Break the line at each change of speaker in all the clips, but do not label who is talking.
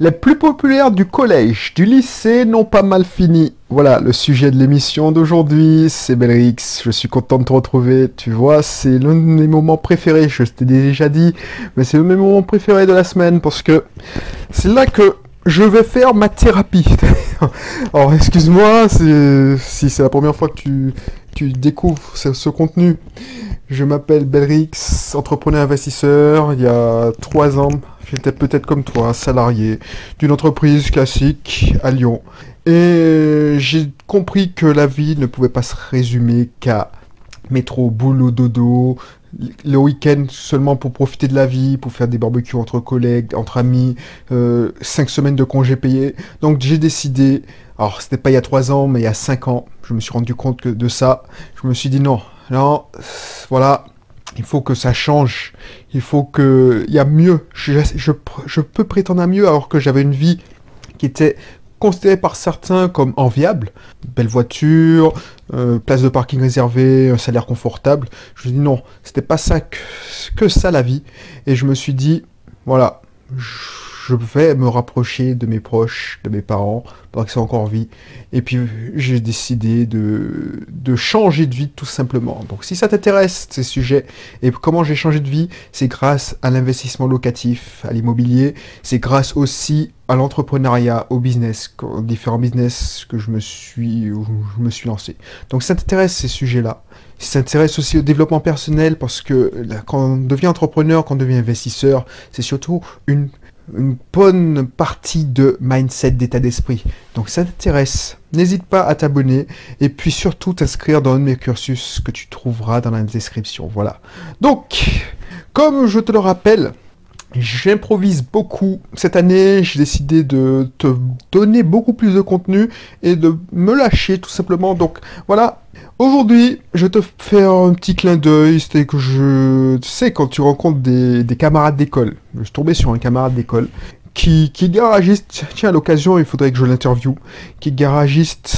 Les plus populaires du collège, du lycée n'ont pas mal fini. Voilà, le sujet de l'émission d'aujourd'hui, c'est Belrix. Je suis content de te retrouver. Tu vois, c'est l'un de mes moments préférés. Je t'ai déjà dit, mais c'est l'un de mes moments préférés de la semaine parce que c'est là que je vais faire ma thérapie. Alors, excuse-moi si c'est la première fois que tu, découvres ce, contenu. Je m'appelle Belrix, entrepreneur investisseur. Il y a trois ans, J'étais peut-être comme toi, salarié d'une entreprise classique à Lyon. Et j'ai compris que la vie ne pouvait pas se résumer qu'à métro, boulot, dodo, le week-end seulement pour profiter de la vie, pour faire des barbecues entre collègues, entre amis, euh, cinq semaines de congés payés. Donc j'ai décidé, alors c'était pas il y a trois ans, mais il y a cinq ans, je me suis rendu compte que de ça. Je me suis dit non, non, voilà, il faut que ça change. Il faut que... Il y a mieux. Je, peux prétendre à mieux alors que j'avais une vie qui était considérée par certains comme enviable. Belle voiture, euh, place de parking réservée, un salaire confortable. Je me dis non, c'était pas ça que, que, ça la vie. Et je me suis dit, voilà, je vais me rapprocher de mes proches, de mes parents, pendant qu'ils sont encore en vie. Et puis j'ai décidé de, de changer de vie tout simplement. Donc si ça t'intéresse, ces sujets, et comment j'ai changé de vie, c'est grâce à l'investissement locatif, à l'immobilier, c'est grâce aussi à l'entrepreneuriat, au business, aux différents business que je me suis, je me suis lancé. Donc ça t'intéresse ces sujets-là. Ça t'intéresse aussi au développement personnel, parce que quand on devient entrepreneur, quand on devient investisseur, c'est surtout une une bonne partie de mindset, d'état d'esprit. Donc ça t'intéresse, n'hésite pas à t'abonner et puis surtout t'inscrire dans mes cursus que tu trouveras dans la description. Voilà. Donc, comme je te le rappelle, J'improvise beaucoup. Cette année, j'ai décidé de te donner beaucoup plus de contenu et de me lâcher tout simplement. Donc voilà, Aujourd'hui, je te fais un petit clin d'œil, c'était que je... Tu sais, quand tu rencontres des, camarades d'école, je suis tombé sur un camarade d'école qui, est garagiste, tiens, à l'occasion, il faudrait que je l'interviewe, qui est garagiste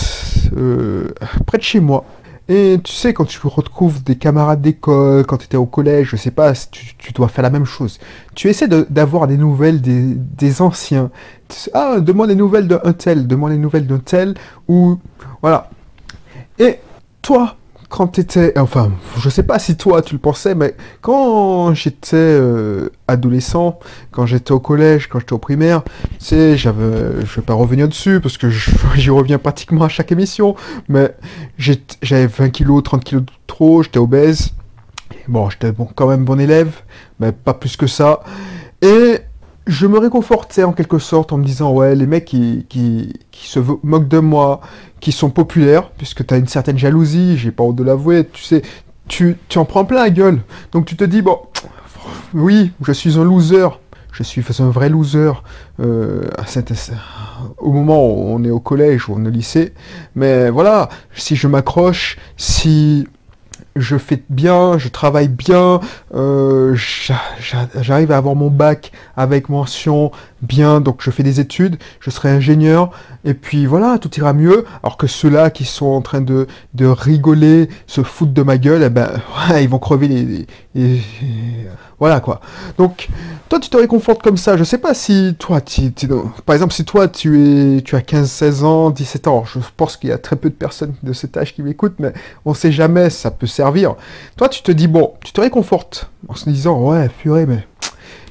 euh, près de chez moi. Et tu sais, quand tu retrouves des camarades d'école, quand tu étais au collège, je sais pas, tu, tu, dois faire la même chose. Tu essaies d'avoir des nouvelles des, des anciens. Ah, demande les nouvelles d'un tel, demande les nouvelles d'un tel, ou... Voilà. Et toi, quand tu étais, enfin, je sais pas si toi tu le pensais, mais quand j'étais euh, adolescent, quand j'étais au collège, quand j'étais au primaire, tu sais, j'avais, je vais pas revenir dessus parce que j'y reviens pratiquement à chaque émission, mais j'avais 20 kilos, 30 kilos de trop, j'étais obèse. Bon, j'étais bon, quand même bon élève, mais pas plus que ça. Et je me réconfortais en quelque sorte en me disant ouais les mecs qui, qui, qui se moquent de moi, qui sont populaires, puisque tu as une certaine jalousie, j'ai pas honte de l'avouer, tu sais, tu, tu en prends plein la gueule. Donc tu te dis bon, oui, je suis un loser, je suis un vrai loser euh, au moment où on est au collège ou au lycée, mais voilà, si je m'accroche, si je fais bien, je travaille bien, euh, j'arrive à avoir mon bac avec mention bien, donc je fais des études, je serai ingénieur, et puis voilà, tout ira mieux. Alors que ceux-là qui sont en train de, de rigoler, se foutre de ma gueule, eh ben, ils vont crever les, Voilà quoi. Donc, toi tu te réconfortes comme ça. Je sais pas si toi, par exemple, si toi tu, es, tu as 15, 16 ans, 17 ans, je pense qu'il y a très peu de personnes de cet âge qui m'écoutent, mais on sait jamais, ça peut servir. Toi tu te dis, bon, tu te réconfortes en se disant, ouais, purée, mais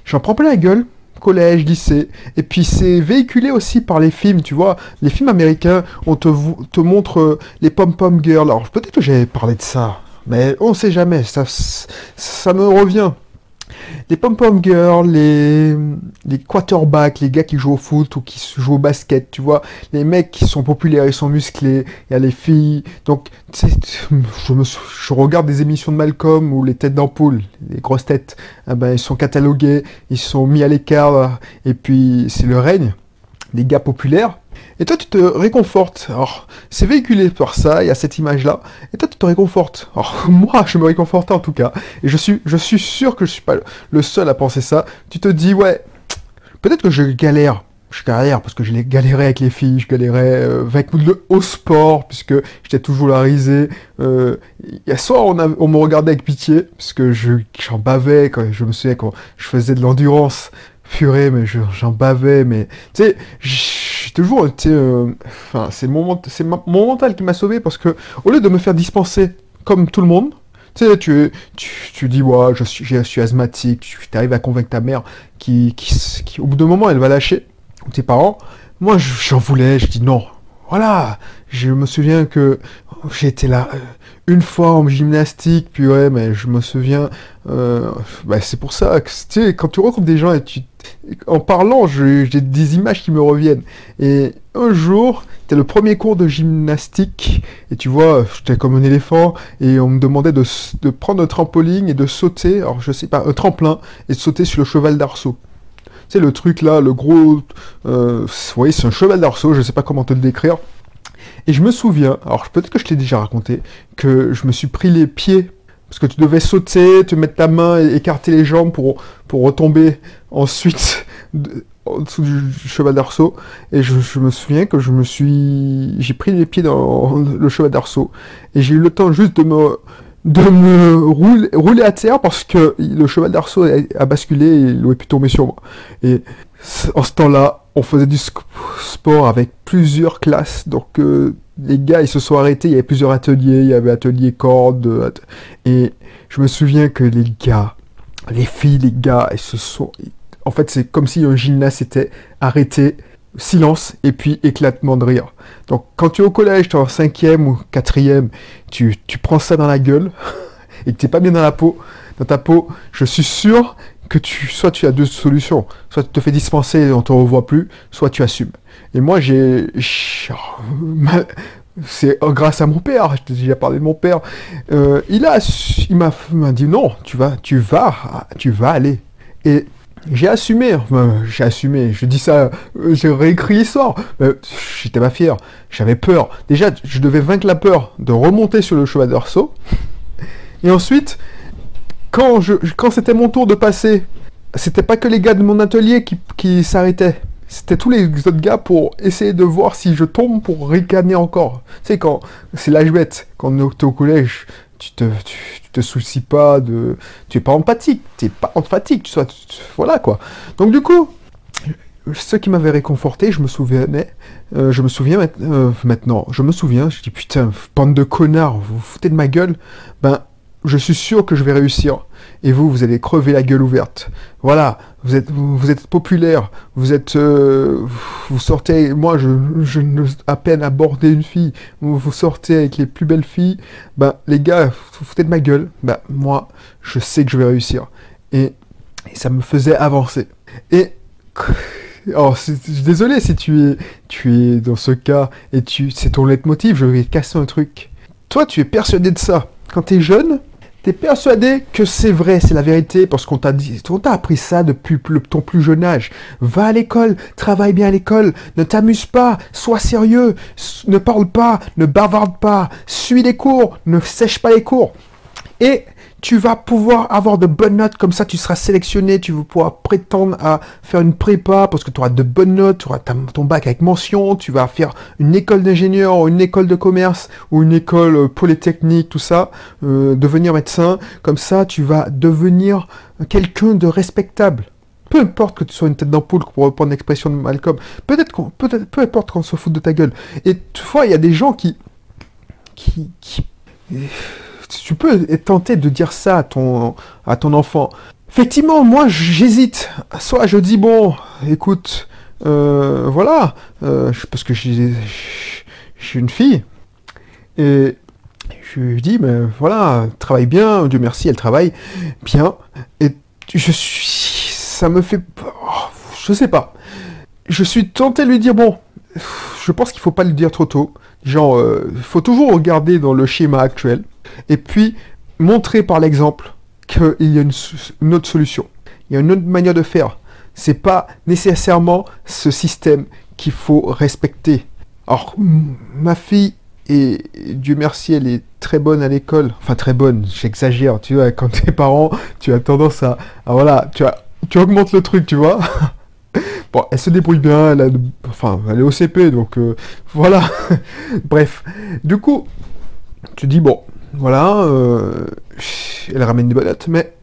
j'en prends plein la gueule collège, lycée. Et puis c'est véhiculé aussi par les films, tu vois. Les films américains, on te, te montre euh, les pom-pom girls. Alors peut-être que j'avais parlé de ça, mais on sait jamais. Ça, ça me revient les pom-pom girls, les, les quarterbacks, les gars qui jouent au foot ou qui jouent au basket, tu vois, les mecs qui sont populaires, ils sont musclés, il y a les filles. Donc, je, me, je regarde des émissions de Malcolm ou les têtes d'ampoule, les grosses têtes, ah ben, ils sont catalogués, ils sont mis à l'écart, et puis c'est le règne des gars populaires. Et toi, tu te réconfortes. Alors, c'est véhiculé par ça, il y a cette image-là. Et toi, tu te réconfortes. Alors, moi, je me réconforte en tout cas. Et je suis, je suis sûr que je suis pas le seul à penser ça. Tu te dis, ouais, peut-être que je galère. Je galère parce que je galéré avec les filles, je galérais euh, avec le au sport, puisque j'étais toujours la risée. Euh, y a soit on, me regardait avec pitié, parce que j'en bavais, quand je me souviens quand je faisais de l'endurance, purée, mais je- j'en bavais, mais tu sais, j'ai toujours été, euh, enfin, c'est mon, mon mental qui m'a sauvé parce que au lieu de me faire dispenser comme tout le monde, tu sais, tu, tu, dis, ouais, je suis, je suis asthmatique, tu arrives à convaincre ta mère qui, qui, au bout d'un moment, elle va lâcher, ou tes parents. Moi, je- j'en voulais, je dis non. Voilà, je me souviens que été là euh, une fois en gymnastique, puis ouais, mais je me souviens, euh, bah, c'est pour ça que, tu sais, quand tu rencontres des gens et tu, en parlant, j'ai des images qui me reviennent. Et un jour, c'était le premier cours de gymnastique, et tu vois, j'étais comme un éléphant, et on me demandait de, prendre un trampoline et de sauter, alors je sais pas, un tremplin, et de sauter sur le cheval d'arceau. Sais, le truc là, le gros. Euh, oui, c'est un cheval d'arceau, je sais pas comment te le décrire. Et je me souviens, alors peut-être que je t'ai déjà raconté, que je me suis pris les pieds, parce que tu devais sauter, te mettre ta main et écarter les jambes pour, pour retomber ensuite en dessous du cheval d'arceau. Et je, me souviens que je me suis. J'ai pris les pieds dans le cheval d'arceau, et j'ai eu le temps juste de me de me rouler, à terre parce que le cheval d'arceau a, a basculé et il aurait pu tomber sur moi. Et en ce temps-là, on faisait du sport avec plusieurs classes. Donc euh, les gars, ils se sont arrêtés. Il y avait plusieurs ateliers. Il y avait atelier corde. at- Et je me souviens que les gars, les filles, les gars, ils se sont... En fait, c'est comme si un gymnase s'était arrêté. Silence et puis éclatement de rire. Donc quand tu es au collège, tu es en cinquième ou quatrième, tu, tu prends ça dans la gueule et que t'es pas bien dans la peau, dans ta peau, je suis sûr que tu, soit tu as deux solutions, soit tu te fais dispenser et on te revoit plus, soit tu assumes. Et moi j'ai, c'est grâce à mon père, je déjà parlé de mon père, Euh, il a, il m'a, dit non, tu vas, tu vas, tu vas aller. Et j'ai assumé, j'ai assumé, je dis ça, euh, j'ai réécrit l'histoire, mais j'étais pas fier, j'avais peur. Déjà, je devais vaincre la peur de remonter sur le cheval d'arceau. Et ensuite, quand, c'était mon tour de passer, c'était pas que les gars de mon atelier qui, qui s'arrêtaient. C'était tous les autres gars pour essayer de voir si je tombe pour ricaner encore. Tu quand c'est l'âge bête, quand t'es au collège, tu te, tu, te soucies pas de. Tu es pas empathique, tu es pas emphatique, tu voilà quoi. Donc du coup, ce qui m'avait réconforté, je me souvenais, euh, je me souviens euh, maintenant, je me souviens, je dis putain, bande de connards, vous vous foutez de ma gueule, ben je suis sûr que je vais réussir. Et vous, vous allez crever la gueule ouverte. Voilà, vous êtes, vous, êtes populaire, vous êtes, euh, sortez, moi je, je ne à peine aborder une fille, vous, sortez avec les plus belles filles, ben les gars, vous foutez de ma gueule, ben moi, je sais que je vais réussir. Et, ça me faisait avancer. Et alors, suis désolé si tu es, tu es dans ce cas et tu, c'est ton leitmotiv, je vais casser un truc. Toi, tu es persuadé de ça. Quand tu es jeune, tu es persuadé que c'est vrai, c'est la vérité, parce qu'on t'a dit, on t'a appris ça depuis ton plus jeune âge. Va à l'école, travaille bien à l'école, ne t'amuse pas, sois sérieux, ne parle pas, ne bavarde pas, suis les cours, ne sèche pas les cours. Et tu vas pouvoir avoir de bonnes notes, comme ça tu seras sélectionné, tu vas pouvoir prétendre à faire une prépa parce que tu auras de bonnes notes, tu auras ton bac avec mention, tu vas faire une école d'ingénieur une école de commerce ou une école euh, polytechnique, tout ça, euh, devenir médecin, comme ça tu vas devenir quelqu'un de respectable. Peu importe que tu sois une tête d'ampoule, pour reprendre l'expression de Malcolm, peut-être qu'on, peut-être, peu importe qu'on se fout de ta gueule. Et toutefois, il y a des gens qui, qui tu peux être tenté de dire ça à ton, à ton enfant. Effectivement, moi j'hésite. Soit je dis bon, écoute, euh, voilà, euh, je- parce que j'ai j'ai une fille et je lui dis mais voilà, travaille bien, Dieu merci, elle travaille bien et je suis, ça me fait, oh, je sais pas. Je suis tenté de lui dire bon, je pense qu'il faut pas le dire trop tôt. Genre, euh, faut toujours regarder dans le schéma actuel et puis montrer par l'exemple qu'il y a une, autre solution. Il y a une autre manière de faire. C'est pas nécessairement ce système qu'il faut respecter. Alors, ma fille, et Dieu merci, elle est très bonne à l'école. Enfin, très bonne, j'exagère, tu vois, quand t'es parent, tu as tendance à, à voilà, tu, as, tu augmentes le truc, tu vois. Bon, elle se débrouille bien, elle a enfin, elle est au CP, donc euh, voilà. Bref, du coup, tu dis bon, voilà, euh, elle ramène des bonnes mais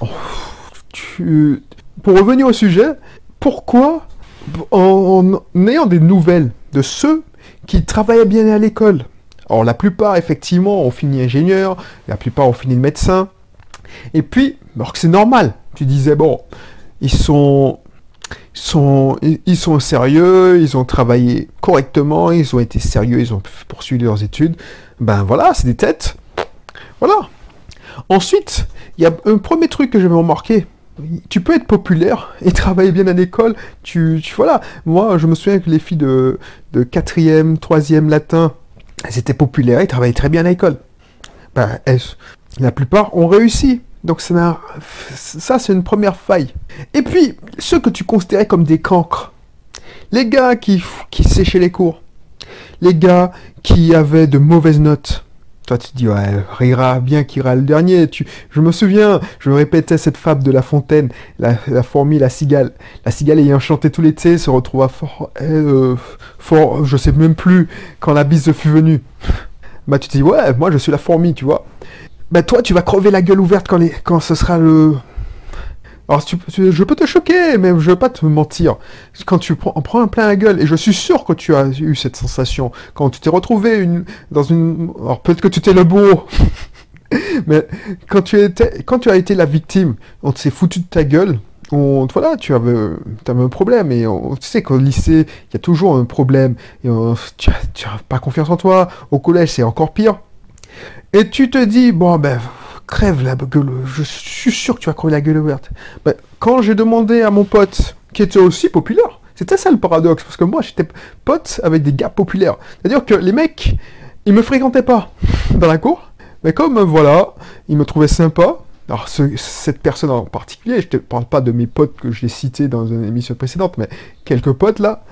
oh, pour revenir au sujet, pourquoi, en, en ayant des nouvelles de ceux qui travaillaient bien à l'école, alors la plupart, effectivement, ont fini ingénieur, la plupart ont fini médecin, et puis, alors que c'est normal, tu disais, bon, ils sont, ils sont sérieux, ils ont travaillé correctement, ils ont été sérieux, ils ont poursuivi leurs études, ben voilà, c'est des têtes. Voilà. Ensuite, il y a un premier truc que j'avais remarqué. Tu peux être populaire et travailler bien à l'école. Tu, tu, voilà. Moi, je me souviens que les filles de, de 4e, 3e latin, elles étaient populaires et travaillaient très bien à l'école. Ben, la plupart ont réussi. Donc ça, c'est une première faille. Et puis, ceux que tu considérais comme des cancres, les gars qui, qui séchaient les cours, les gars qui avaient de mauvaises notes, toi, tu te dis, ouais, rira bien qui le dernier. Tu... Je me souviens, je répétais cette fable de La Fontaine, la, fourmi, la cigale. La cigale ayant chanté tout l'été se retrouva fort, euh, fort, je sais même plus, quand la bise fut venue. Bah, tu te dis, ouais, moi, je suis la fourmi, tu vois. Bah, toi, tu vas crever la gueule ouverte quand, les... quand ce sera le, alors, je peux te choquer, mais je veux pas te mentir. Quand tu prends, prends un plein la gueule, et je suis sûr que tu as eu cette sensation, quand tu t'es retrouvé une, dans une... Alors, peut-être que tu t'es le beau, mais quand tu, étais, quand tu as été la victime, on s'est foutu de ta gueule, on, voilà, tu avais, avais un problème, et on, tu sais qu'au lycée, il y a toujours un problème, et tu n'as pas confiance en toi, au collège, c'est encore pire. Et tu te dis, bon, ben crève la gueule, je suis sûr que tu vas crever la gueule ouverte. Ben, quand j'ai demandé à mon pote, qui était aussi populaire, c'était ça le paradoxe, parce que moi j'étais pote avec des gars populaires. C'est-à-dire que les mecs, ils me fréquentaient pas dans la cour, mais comme voilà, ils me trouvaient sympa. Alors cette personne en particulier, je te parle pas de mes potes que j'ai cités dans une émission précédente, mais quelques potes là,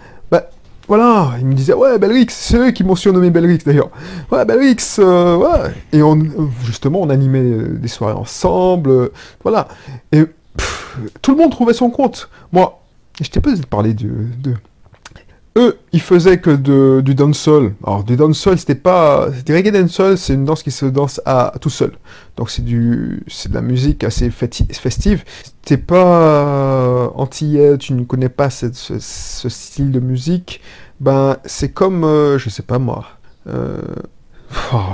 voilà, il me disait, ouais, Belrix, c'est eux qui m'ont surnommé Belrix d'ailleurs. Ouais, Belrix, euh, ouais. Et on, justement, on animait euh, des soirées ensemble, euh, voilà. Et tout le monde trouvait son compte. Moi, je t'ai pas parler de, de, eux, ils faisaient que de, du dancehall. Alors, du dancehall, c'était pas... C'était reggae dancehall, c'est une danse qui se danse à tout seul. Donc, c'est du... C'est de la musique assez festive. T'es pas antillais, tu ne connais pas ce, style de musique. Ben, c'est comme... Euh, je sais pas moi... Euh, oh,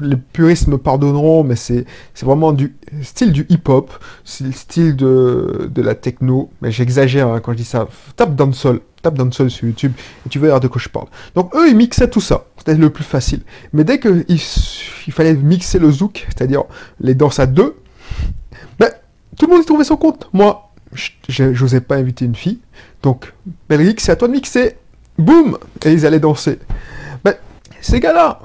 les puristes me pardonneront, mais c'est vraiment du style du hip-hop, c'est le style de, de la techno, mais j'exagère hein, quand je dis ça. Tape dancehall, tape dancehall sur YouTube et tu verras de quoi je parle. Donc eux, ils mixaient tout ça, c'était le plus facile. Mais dès qu'il il fallait mixer le zouk, c'est-à-dire les danses à deux, ben, tout le monde y trouvait son compte. Moi, j'osais pas inviter une fille, donc Belric, c'est à toi de mixer. Boum Et ils allaient danser. Ben, ces gars-là,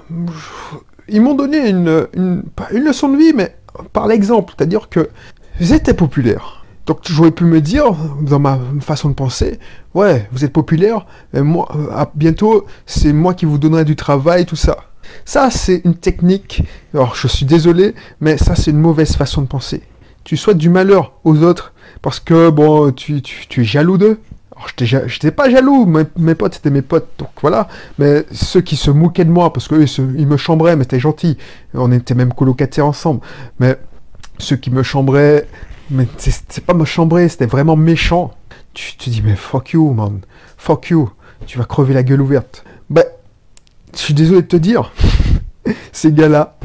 ils m'ont donné une, une, une leçon de vie, mais par l'exemple, c'est-à-dire que ils étaient populaires donc j'aurais pu me dire, dans ma façon de penser, ouais, vous êtes populaire, mais moi, euh, bientôt, c'est moi qui vous donnerai du travail, tout ça. Ça, c'est une technique, alors je suis désolé, mais ça, c'est une mauvaise façon de penser. Tu souhaites du malheur aux autres, parce que, bon, tu, es jaloux d'eux. Alors, j'étais pas jaloux, mes, mes potes, c'était mes potes, donc voilà. Mais ceux qui se moquaient de moi, parce qu'eux, ils me chambraient, mais c'était gentil. On était même colocataires ensemble. Mais ceux qui me chambraient, mais c'est pas me chambrer, c'était vraiment méchant. Tu te dis, mais fuck you, man. Fuck you. Tu vas crever la gueule ouverte. Ben, je suis désolé de te dire, ces gars-là,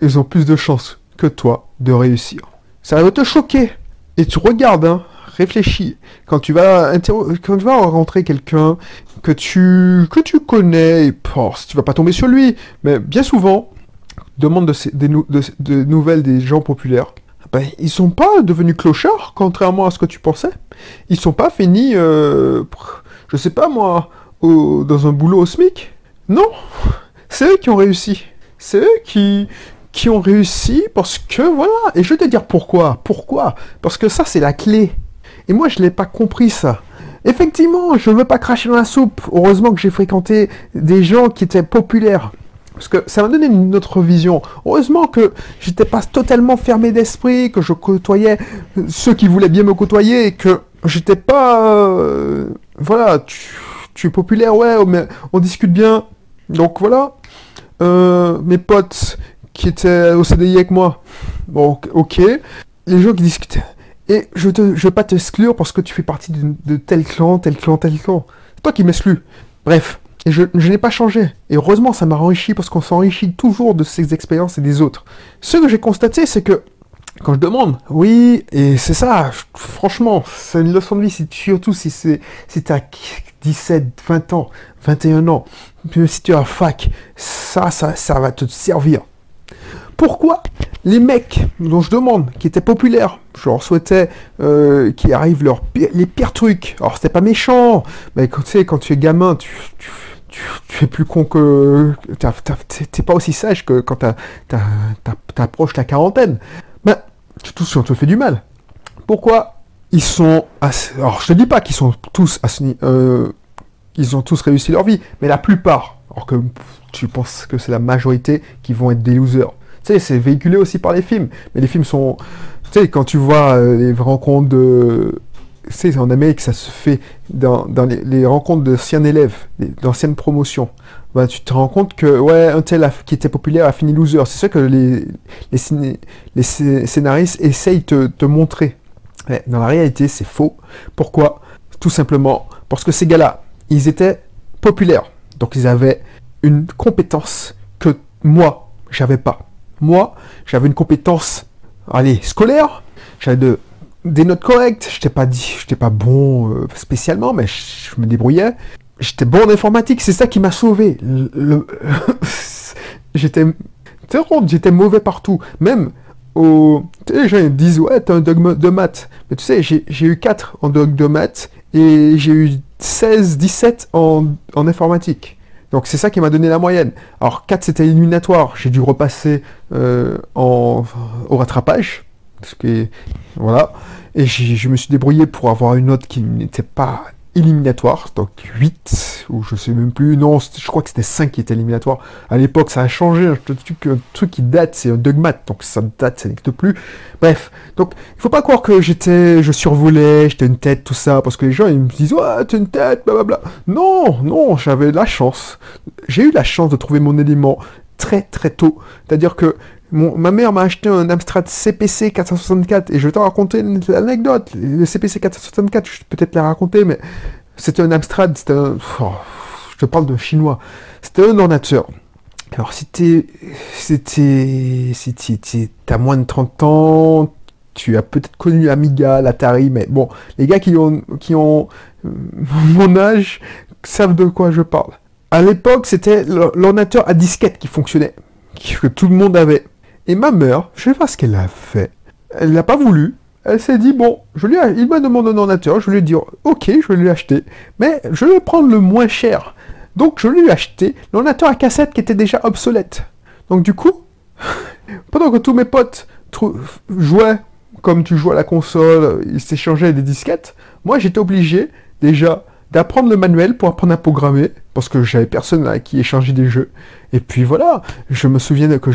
ils ont plus de chances que toi de réussir. Ça va te choquer. Et tu regardes, hein, réfléchis. Quand tu vas, quand rencontrer quelqu'un que tu, que tu connais, et tu vas pas tomber sur lui, mais bien souvent, demande de, de nouvelles des gens populaires ben, ils sont pas devenus clochards, contrairement à ce que tu pensais. Ils sont pas finis, euh, je sais pas moi, dans un boulot au SMIC. Non, c'est eux qui ont réussi. C'est eux qui, qui ont réussi parce que voilà. Et je vais te dire pourquoi. Pourquoi? Parce que ça, c'est la clé. Et moi, je l'ai pas compris ça. Effectivement, je ne veux pas cracher dans la soupe. Heureusement que j'ai fréquenté des gens qui étaient populaires. Parce que ça m'a donné une autre vision. Heureusement que j'étais pas totalement fermé d'esprit, que je côtoyais ceux qui voulaient bien me côtoyer, et que j'étais pas... Euh, voilà, tu, es populaire, ouais, mais on discute bien. Donc voilà. Euh, mes potes qui étaient au CDI avec moi, bon, ok. Les gens qui discutaient. Et je ne je pas t'exclure parce que tu fais partie de tel clan, tel clan, tel clan. C'est toi qui m'exclus. Bref, et je, je n'ai pas changé. Et heureusement, ça m'a enrichi parce qu'on s'enrichit toujours de ces expériences et des autres. Ce que j'ai constaté, c'est que quand je demande, oui, et c'est ça, franchement, c'est une leçon de vie, surtout si c'est si tu as 17, 20 ans, 21 ans, si tu es à fac, ça, ça, ça va te servir. Pourquoi les mecs dont je demande, qui étaient populaires, je leur souhaitais euh, qu'ils arrivent les pires trucs. Alors c'était pas méchant, mais quand tu sais, quand tu es gamin, tu, tu, es plus con que. T'es pas aussi sage que quand t'approches la quarantaine. Ben, surtout si on te fait du mal. Pourquoi ils sont. Alors je te dis pas qu'ils sont tous. Euh, ils ont tous réussi leur vie, mais la plupart. Alors que tu penses que c'est la majorité qui vont être des losers. Tu sais, c'est véhiculé aussi par les films. Mais les films sont. Tu sais, quand tu vois euh, les rencontres de. Sais, en Amérique, ça se fait dans, les, rencontres d'anciens élèves, d'anciennes promotions. Bah, tu te rends compte que, ouais, un tel qui était populaire a fini loser. C'est ça que les, les, scénaristes essayent de te montrer. Mais dans la réalité, c'est faux. Pourquoi? Tout simplement parce que ces gars-là, ils étaient populaires. Donc ils avaient une compétence que moi, j'avais pas. Moi, j'avais une compétence, allez, scolaire, j'avais des notes correctes, j'étais pas dit, j'étais pas bon euh, spécialement, mais je, me débrouillais. J'étais bon en informatique, c'est ça qui m'a sauvé. j'étais, j'étais mauvais partout, même au, les gens disent ouais t'as un dogme de maths, mais tu sais j'ai eu 4 en dogme de maths et j'ai eu 16, 17 en, en informatique. Donc c'est ça qui m'a donné la moyenne. Alors 4 c'était éliminatoire, j'ai dû repasser euh, en, au rattrapage. Parce que, voilà. Et je me suis débrouillé pour avoir une note qui n'était pas éliminatoire, donc 8, ou je sais même plus, non, je crois que c'était 5 qui était éliminatoire. À l'époque, ça a changé, un truc, un qui date, c'est un dogmat, donc ça date, ça n'existe plus. Bref, donc il faut pas croire que j'étais, je survolais, j'étais une tête, tout ça, parce que les gens ils me disent, ouais, t'es une tête, blablabla. Non, non, j'avais la chance. J'ai eu la chance de trouver mon élément très très tôt. C'est-à-dire que ma mère m'a acheté un Amstrad CPC 464 et je vais te raconter une anecdote. Le CPC 464, je vais peut-être la raconter, mais c'était un Amstrad, c'était un... Oh, je te parle de chinois. C'était un ordinateur. Alors c'était... C'était... Si t'as moins de 30 ans, tu as peut-être connu Amiga, l'Atari, mais bon, les gars qui ont, qui ont euh, mon âge savent de quoi je parle. À l'époque, c'était l'ordinateur à disquette qui fonctionnait, que tout le monde avait. Et ma mère, je sais pas ce qu'elle a fait. Elle n'a pas voulu. Elle s'est dit, bon, je lui il m'a demandé un ordinateur, je lui ai dit, ok, je vais lui acheter, mais je vais prendre le moins cher. Donc je lui ai acheté l'ordinateur à cassette qui était déjà obsolète. Donc du coup, pendant que tous mes potes jouaient comme tu joues à la console, ils s'échangeaient des disquettes, moi j'étais obligé déjà d'apprendre le manuel pour apprendre à programmer, parce que j'avais personne à qui échanger des jeux. Et puis voilà, je me souviens que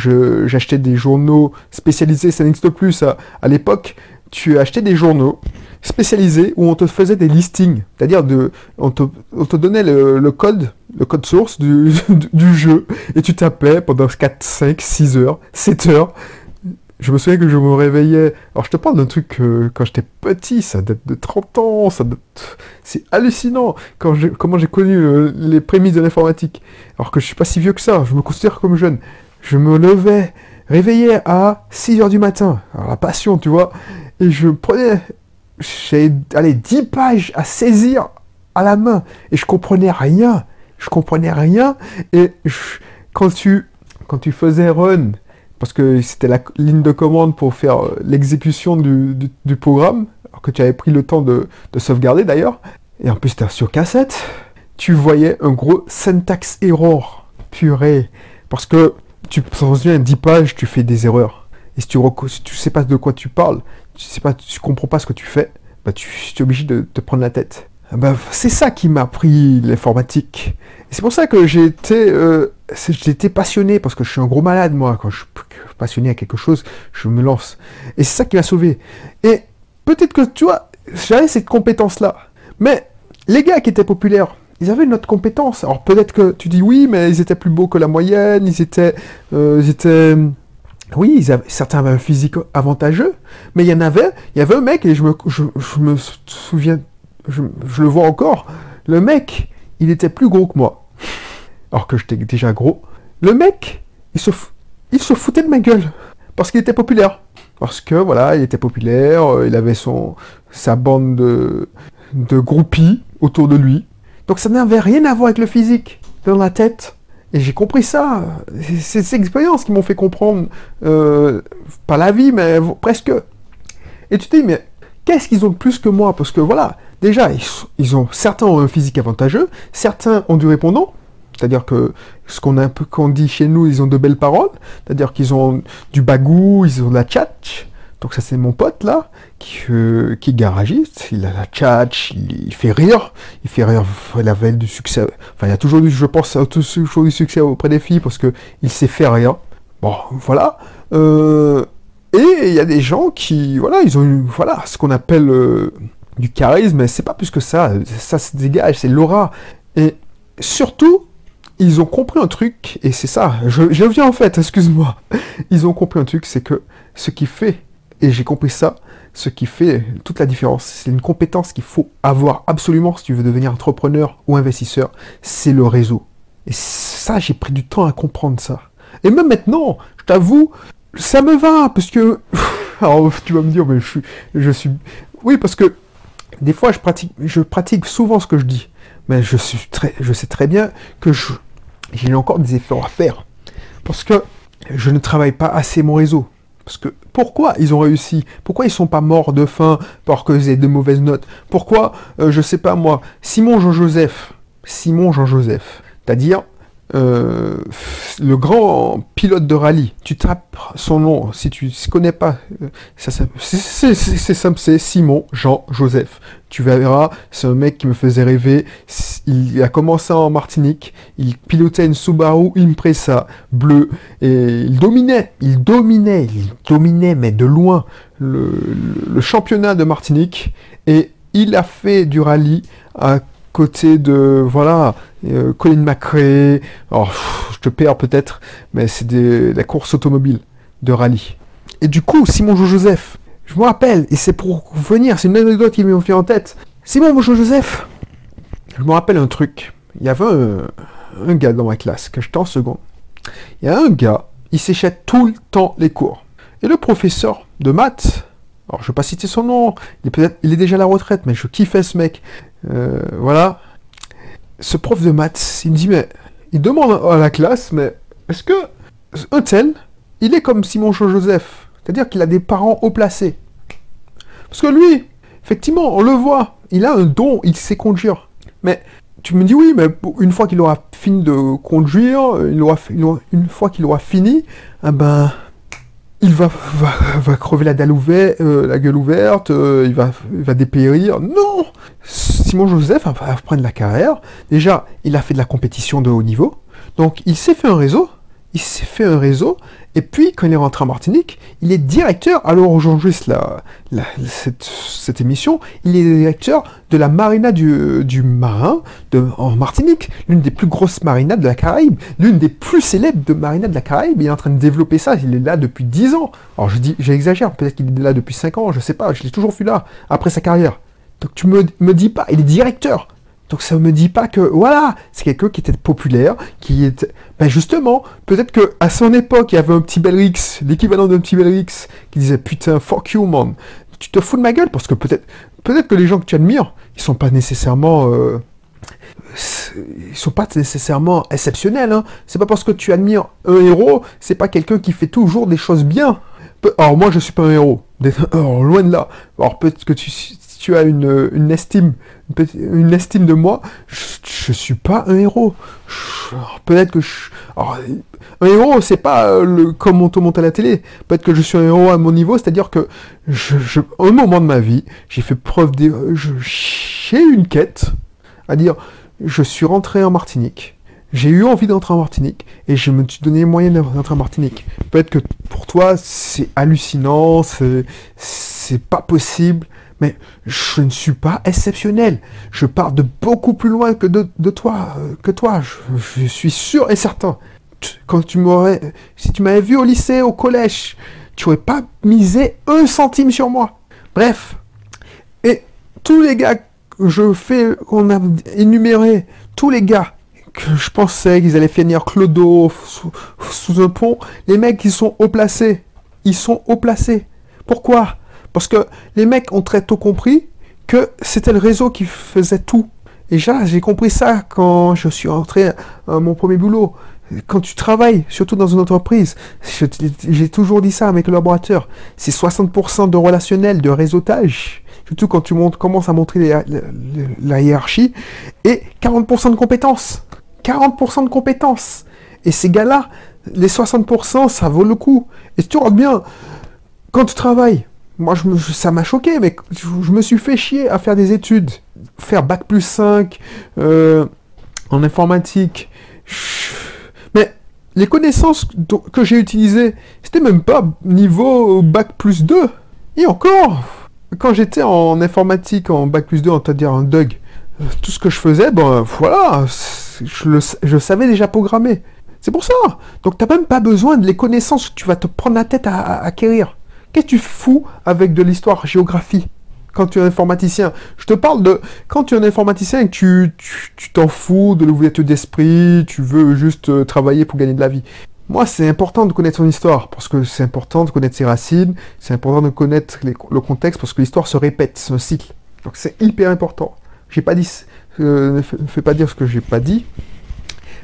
j'achetais des journaux spécialisés, ça n'existe plus à, l'époque, tu achetais des journaux spécialisés où on te faisait des listings, c'est-à-dire de, on te, on donnait le, le, code, le code source du, du jeu, et tu tapais pendant 4, 5, 6 heures, 7 heures, je me souviens que je me réveillais. Alors, je te parle d'un truc quand j'étais petit, ça date de 30 ans, ça c'est hallucinant comment j'ai connu euh, les prémices de l'informatique. Alors que je suis pas si vieux que ça, je me considère comme jeune. Je me levais, réveillais à 6 heures du matin. Alors, la passion, tu vois. Et je prenais, allez, 10 pages à saisir à la main. Et je comprenais rien. Je comprenais rien. Et quand quand tu faisais run, parce que c'était la ligne de commande pour faire euh, l'exécution du, programme, alors que tu avais pris le temps de, sauvegarder d'ailleurs, et en plus c'était sur cassette, tu voyais un gros syntax error, purée, parce que tu un 10 pages, tu fais des erreurs. Et si tu ne sais pas de quoi tu parles, tu sais comprends pas ce que tu fais, bah tu, es obligé de te prendre la tête. Bah, c'est ça qui m'a pris l'informatique. C'est pour ça que euh, j'étais passionné, parce que je suis un gros malade, moi. Quand je passionné à quelque chose, je me lance. Et c'est ça qui m'a sauvé. Et peut-être que, tu vois, j'avais cette compétence-là. Mais les gars qui étaient populaires, ils avaient une autre compétence. Alors peut-être que tu dis oui, mais ils étaient plus beaux que la moyenne, ils étaient, euh, ils étaient, oui, certains avaient un physique avantageux, mais il y en avait, il y avait un mec, et je me, je, me souviens, je, le vois encore, le mec, il était plus gros que moi. Alors que j'étais déjà gros. Le mec, il se, il se foutait de ma gueule. Parce qu'il était populaire. Parce que, voilà, il était populaire, euh, il avait son, sa bande de, de groupies autour de lui. Donc ça n'avait rien à voir avec le physique. Dans la tête, et j'ai compris ça. C'est ces expériences qui m'ont fait comprendre, euh, pas la vie, mais presque. Et tu te dis, mais qu'est-ce qu'ils ont de plus que moi? Parce que voilà, déjà, ils, ont, certains ont un physique avantageux, certains ont du répondant, c'est-à-dire que ce qu'on a un peu qu'on dit chez nous, ils ont de belles paroles, c'est-à-dire qu'ils ont du bagou, ils ont de la tchatch, donc ça c'est mon pote là, qui, euh, qui est garagiste, il a la tchatch, il, fait rire, il fait rire la veille du succès. Enfin il y a toujours eu, je pense, toujours du succès auprès des filles parce que il sait faire rire. Bon, voilà. Euh, et il y a des gens qui, voilà, ils ont eu, voilà, ce qu'on appelle euh, du charisme, mais c'est pas plus que ça. Ça se dégage, c'est l'aura. Et surtout, ils ont compris un truc, et c'est ça, je, je viens en fait, excuse-moi. Ils ont compris un truc, c'est que ce qui fait et j'ai compris ça. Ce qui fait toute la différence, c'est une compétence qu'il faut avoir absolument si tu veux devenir entrepreneur ou investisseur, c'est le réseau. Et ça, j'ai pris du temps à comprendre ça. Et même maintenant, je t'avoue, ça me va, parce que... Alors, tu vas me dire, mais je suis... Je suis... Oui, parce que des fois, je pratique, je pratique souvent ce que je dis. Mais je, suis très, je sais très bien que j'ai encore des efforts à faire. Parce que je ne travaille pas assez mon réseau. Parce que pourquoi ils ont réussi? Pourquoi ils sont pas morts de faim parce qu'ils aient de mauvaises notes? Pourquoi, euh, je sais pas moi, Simon Jean-Joseph, Simon Jean-Joseph, c'est-à-dire euh, le grand pilote de rallye, tu tapes son nom, si tu ne connais pas, euh, c'est simple, c'est Simon Jean Joseph. Tu verras, c'est un mec qui me faisait rêver. Il a commencé en Martinique, il pilotait une Subaru Impresa bleue et il dominait, il dominait, il dominait, mais de loin, le, le championnat de Martinique et il a fait du rallye à côté de voilà euh, Colin McRae. Alors, je te perds peut-être, mais c'est de la course automobile de rallye. Et du coup, Simon Joseph, je me rappelle, et c'est pour venir, c'est une anecdote qui m'est fait en tête. Simon Joseph, je me rappelle un truc. Il y avait un, gars dans ma classe, que j'étais en seconde. Il y a un gars, il s'échette tout le temps les cours. Et le professeur de maths, alors je vais pas citer son nom, il est, peut-être, il est déjà à la retraite, mais je kiffais ce mec. Euh, voilà. Ce prof de maths, il me dit, mais il demande à la classe, mais est-ce que un il est comme Simon Joseph? C'est-à-dire qu'il a des parents haut placés. Parce que lui, effectivement, on le voit, il a un don, il sait conduire. Mais tu me dis oui, mais une fois qu'il aura fini de conduire, il aura, une fois qu'il aura fini, eh ben, il va, va, crever la dalle ouverte, euh, la gueule ouverte, euh, il, va, il va dépérir. Non Simon Joseph va prendre la carrière. Déjà, il a fait de la compétition de haut niveau. Donc, il s'est fait un réseau. Il s'est fait un réseau. Et puis, quand il est rentré en Martinique, il est directeur. Alors, aujourd'hui, la, cette, émission, il est directeur de la marina du, marin en Martinique, l'une des plus grosses marinas de la Caraïbe, l'une des plus célèbres de marinas de la Caraïbe. Il est en train de développer ça. Il est là depuis 10 ans. Alors, je dis, j'exagère. Peut-être qu'il est là depuis 5 ans. Je sais pas. Je l'ai toujours vu là après sa carrière. Donc, tu me, me dis pas, il est directeur. Donc ça me dit pas que voilà, c'est quelqu'un qui était populaire, qui était ben justement, peut-être que à son époque, il y avait un petit Belrix, l'équivalent d'un petit Belrix qui disait putain fuck you man. Tu te fous de ma gueule parce que peut-être peut-être que les gens que tu admires, ils sont pas nécessairement euh, ils sont pas nécessairement exceptionnels hein. C'est pas parce que tu admires un héros, c'est pas quelqu'un qui fait toujours des choses bien. Alors moi je suis pas un héros, alors, loin de là. Alors peut-être que tu tu as une, estime, une, estime de moi, je, ne suis pas un héros. Peut-être que je, un héros, c'est pas euh, comme on te monte à la télé. Peut-être que je suis un héros à mon niveau, c'est-à-dire que je, un moment de ma vie, j'ai fait preuve de, j'ai une quête, à dire, je suis rentré en Martinique. J'ai eu envie d'entrer en Martinique et je me suis donné les moyens d'entrer en Martinique. Peut-être que pour toi c'est hallucinant, c'est pas possible, mais je ne suis pas exceptionnel. Je pars de beaucoup plus loin que de, toi, euh, que toi. Je, suis sûr et certain. quand tu m'aurais, si tu m'avais vu au lycée, au collège, tu aurais pas misé un centime sur moi. Bref. Et tous les gars que je fais, qu'on a énuméré, tous les gars que je pensais qu'ils allaient finir clodo sous, sous, un pont, les mecs ils sont haut placés. Ils sont haut placés. Pourquoi? Parce que les mecs ont très tôt compris que c'était le réseau qui faisait tout. Et déjà, j'ai compris ça quand je suis entré à mon premier boulot. Quand tu travailles, surtout dans une entreprise, j'ai toujours dit ça à mes collaborateurs, c'est 60% de relationnel, de réseautage, surtout quand tu commences à montrer la, hiérarchie, et 40% de compétences. 40% de compétences. Et ces gars-là, les 60%, ça vaut le coup. Et tu regardes bien, quand tu travailles, moi, je ça m'a choqué, mais je, me suis fait chier à faire des études. Faire bac plus 5 euh, en informatique. Mais les connaissances que j'ai utilisées, c'était même pas niveau bac plus 2. Et encore, quand j'étais en informatique, en bac plus 2, on dire un DUG, euh, tout ce que je faisais, ben voilà, je, je savais déjà programmer. C'est pour ça. Donc, tu n'as même pas besoin de les connaissances que tu vas te prendre la tête à acquérir. Tu fous avec de l'histoire géographie quand tu es informaticien? Je te parle de quand tu es un informaticien tu t'en fous de l'ouverture d'esprit, tu veux juste euh, travailler pour gagner de la vie. Moi, c'est important de connaître son histoire, parce que c'est important de connaître ses racines, c'est important de connaître le contexte, parce que l'histoire se répète, c'est un cycle. Donc c'est hyper important. J'ai pas dit, euh, ne, fais pas dire ce que j'ai pas dit.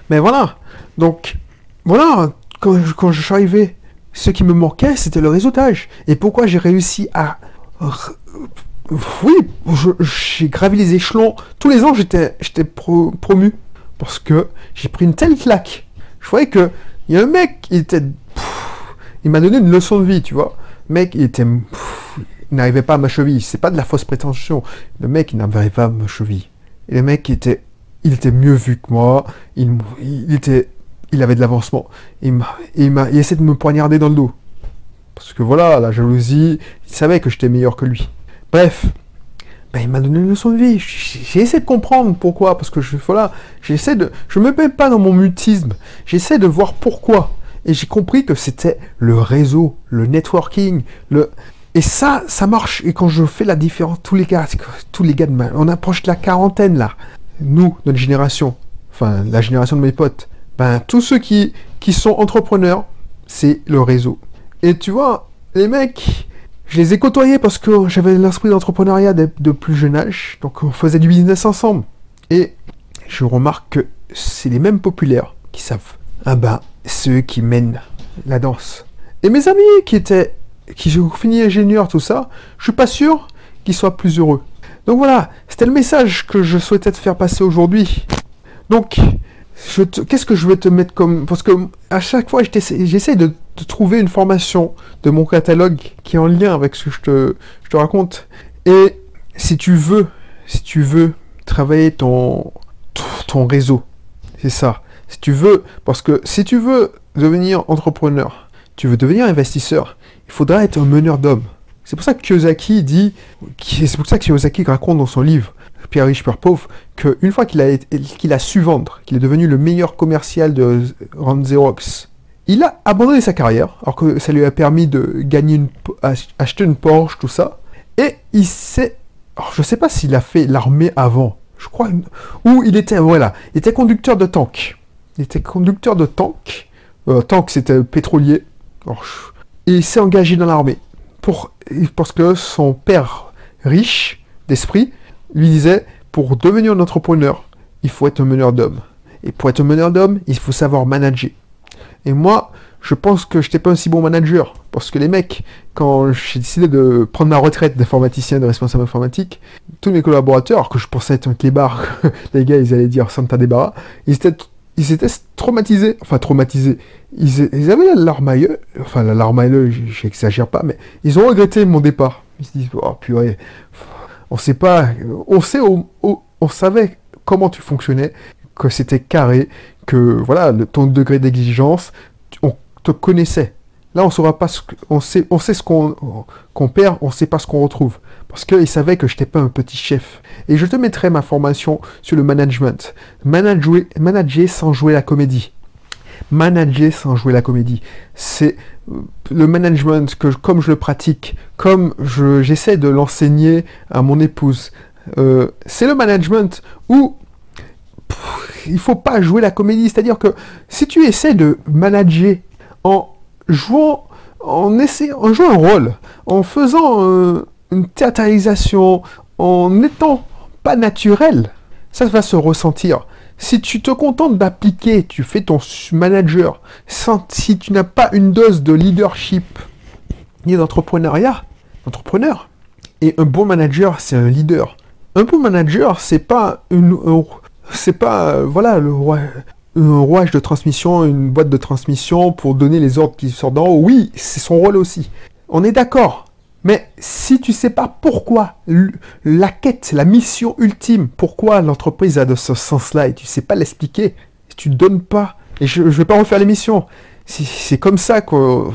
Mais voilà. Donc, voilà, quand je suis arrivé ce qui me manquait, c'était le réseautage. Et pourquoi j'ai réussi à... Oui, j'ai gravi les échelons. Tous les ans, j'étais promu. Parce que j'ai pris une telle claque. Je voyais que... Il y a un mec, il était... il m'a donné une leçon de vie, tu vois. Le mec, il était... il n'arrivait pas à ma cheville. C'est pas de la fausse prétention. Le mec, il n'arrivait pas à ma cheville. Et le mec, il était... Il était mieux vu que moi. Il, il était il avait de l'avancement. Il, il, il essayé de me poignarder dans le dos. Parce que voilà, la jalousie, il savait que j'étais meilleur que lui. Bref, ben, il m'a donné une leçon de vie. J'ai essayé de comprendre pourquoi, parce que je, voilà, j'essaie de, je me mets pas dans mon mutisme. J'essaie de voir pourquoi. Et j'ai compris que c'était le réseau, le networking, le, et ça, ça marche. Et quand je fais la différence, tous les gars, tous les gars de ma, on approche de la quarantaine là. Nous, notre génération, enfin la génération de mes potes, ben, tous ceux qui, sont entrepreneurs, c'est le réseau. Et tu vois, les mecs, je les ai côtoyés parce que j'avais l'esprit d'entrepreneuriat de, plus jeune âge, donc on faisait du business ensemble. Et je remarque que c'est les mêmes populaires qui savent. Ah ben, ceux qui mènent la danse. Et mes amis qui étaient, qui ont fini ingénieur, tout ça, je suis pas sûr qu'ils soient plus heureux. Donc voilà, c'était le message que je souhaitais te faire passer aujourd'hui. Donc, qu'est-ce que je vais te mettre comme... Parce que à chaque fois, j'essaie de, trouver une formation de mon catalogue qui est en lien avec ce que je te, je te raconte. Et si tu veux, si tu veux travailler ton, ton réseau, c'est ça. Si tu veux, parce que si tu veux devenir entrepreneur, tu veux devenir investisseur, il faudra être un meneur d'hommes. C'est pour ça que Kiyosaki dit, c'est pour ça que Kiyosaki raconte dans son livre, Pierre riche, Père pauvre, qu'une fois qu'il a, su vendre, qu'il est devenu le meilleur commercial de Rand Xerox, il a abandonné sa carrière, alors que ça lui a permis de gagner une, acheter une Porsche, tout ça, et il s'est, je sais pas s'il a fait l'armée avant, je crois, ou il était, voilà, il était conducteur de tank. Il était conducteur de tank. Euh, tank, c'était pétrolier. et il s'est engagé dans l'armée. Pour, parce que son père, riche d'esprit, lui disait, pour devenir un entrepreneur, il faut être un meneur d'hommes. Et pour être un meneur d'hommes, il faut savoir manager. Et moi, je pense que je n'étais pas un si bon manager. Parce que les mecs, quand j'ai décidé de prendre ma retraite d'informaticien, de responsable informatique, tous mes collaborateurs, que je pensais être un clébard, les gars, ils allaient dire Santa Débarras, ils étaient, ils étaient traumatisés. Enfin, traumatisés. Ils, ils avaient la larme à l'œil. Enfin, la larme à l'œil, j'exagère pas, mais ils ont regretté mon départ. Ils se disent, oh purée, on sait pas, on savait comment tu fonctionnais, que c'était carré, que voilà, le, ton degré d'exigence, on te connaissait. Là, on saura pas sait, on sait ce qu'on perd, on sait pas ce qu'on retrouve. Parce qu'ils savaient que je n'étais pas un petit chef. Et je te mettrai ma formation sur le management. Manager sans jouer la comédie. Manager sans jouer la comédie. C'est euh, le management que, comme je le pratique, comme j'essaie de l'enseigner à mon épouse. Euh, c'est le management où il faut pas jouer la comédie. C'est-à-dire que si tu essaies de manager en jouant, en essayant, en jouant un rôle, en faisant euh, une théâtralisation, en n'étant pas naturel, ça va se ressentir. Si tu te contentes d'appliquer, tu fais ton manager, si tu n'as pas une dose de leadership ni d'entrepreneuriat, entrepreneur, et un bon manager, c'est un leader. Un bon manager, c'est pas une, pas, euh, voilà, un rouage de transmission, une boîte de transmission pour donner les ordres qui sortent d'en haut. Oui, c'est son rôle aussi. On est d'accord. Mais si tu sais pas pourquoi la quête, la mission ultime, pourquoi l'entreprise a de ce sens-là et tu sais pas l'expliquer, tu ne donnes pas, et je, ne vais pas refaire l'émission, c'est comme ça qu'on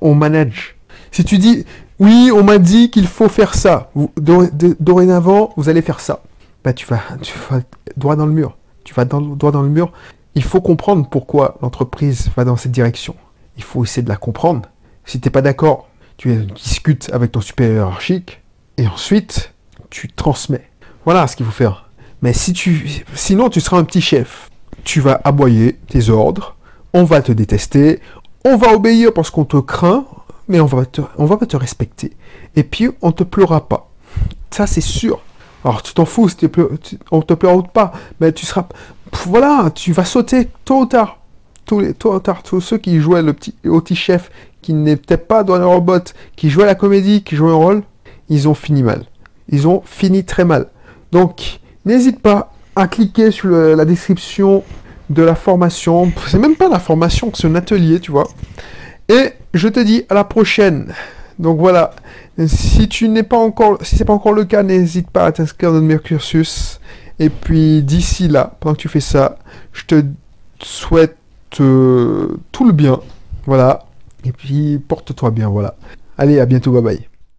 on, manage. Si tu dis, oui, on m'a dit qu'il faut faire ça, dorénavant, vous allez faire ça, bah tu vas, tu vas droit dans le mur. Tu vas droit dans le mur. Il faut comprendre pourquoi l'entreprise va dans cette direction. Il faut essayer de la comprendre. Si tu n'es pas d'accord, tu discutes avec ton supérieur hiérarchique et ensuite tu transmets. Voilà ce qu'il faut faire. Mais si tu, sinon tu seras un petit chef. Tu vas aboyer tes ordres, on va te détester, on va obéir parce qu'on te craint, mais on va, va pas te respecter. Et puis on te pleurera pas. Ça c'est sûr. Alors tu t'en fous, si on te pleure pas, mais tu seras, voilà, tu vas sauter tôt ou tard. Tous tôt ou tard, tous ceux qui jouaient le petit, au petit chef, qui n'étaient pas dans le robot, qui jouaient la comédie, qui jouaient un rôle, ils ont fini mal. Ils ont fini très mal. Donc, n'hésite pas à cliquer sur la description de la formation. C'est même pas la formation, c'est un atelier, tu vois. Et je te dis à la prochaine. Donc voilà, si tu n'es pas encore, si c'est pas encore le cas, n'hésite pas à t'inscrire dans le cursus. Et puis d'ici là, pendant que tu fais ça, je te souhaite euh, tout le bien. Voilà. Et puis porte-toi bien, voilà. Allez, à bientôt, bye bye.